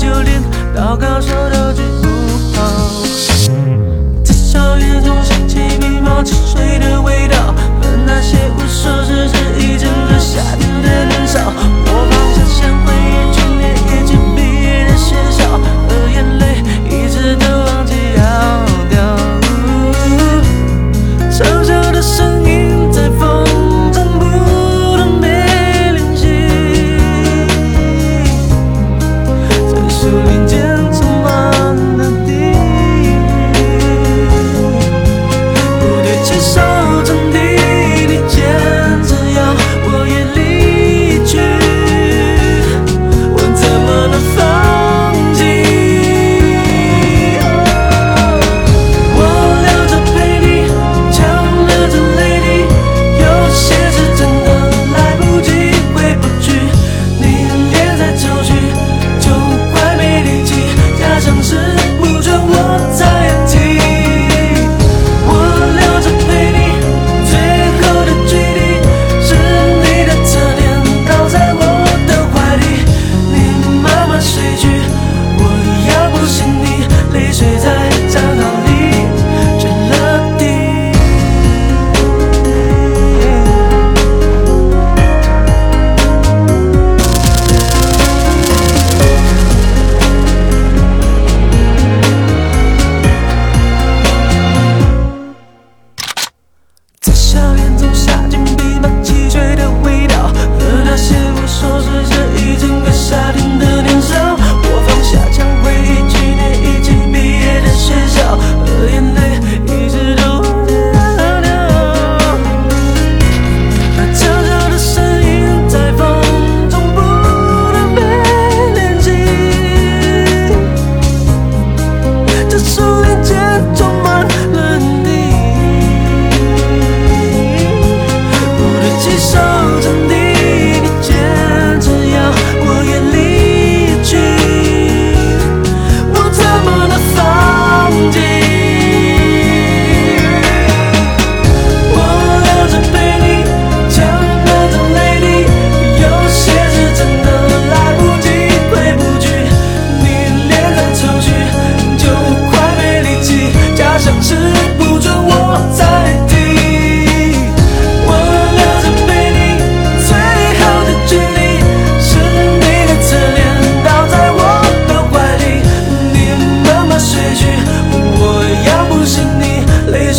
就连祷告手都治不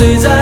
谁在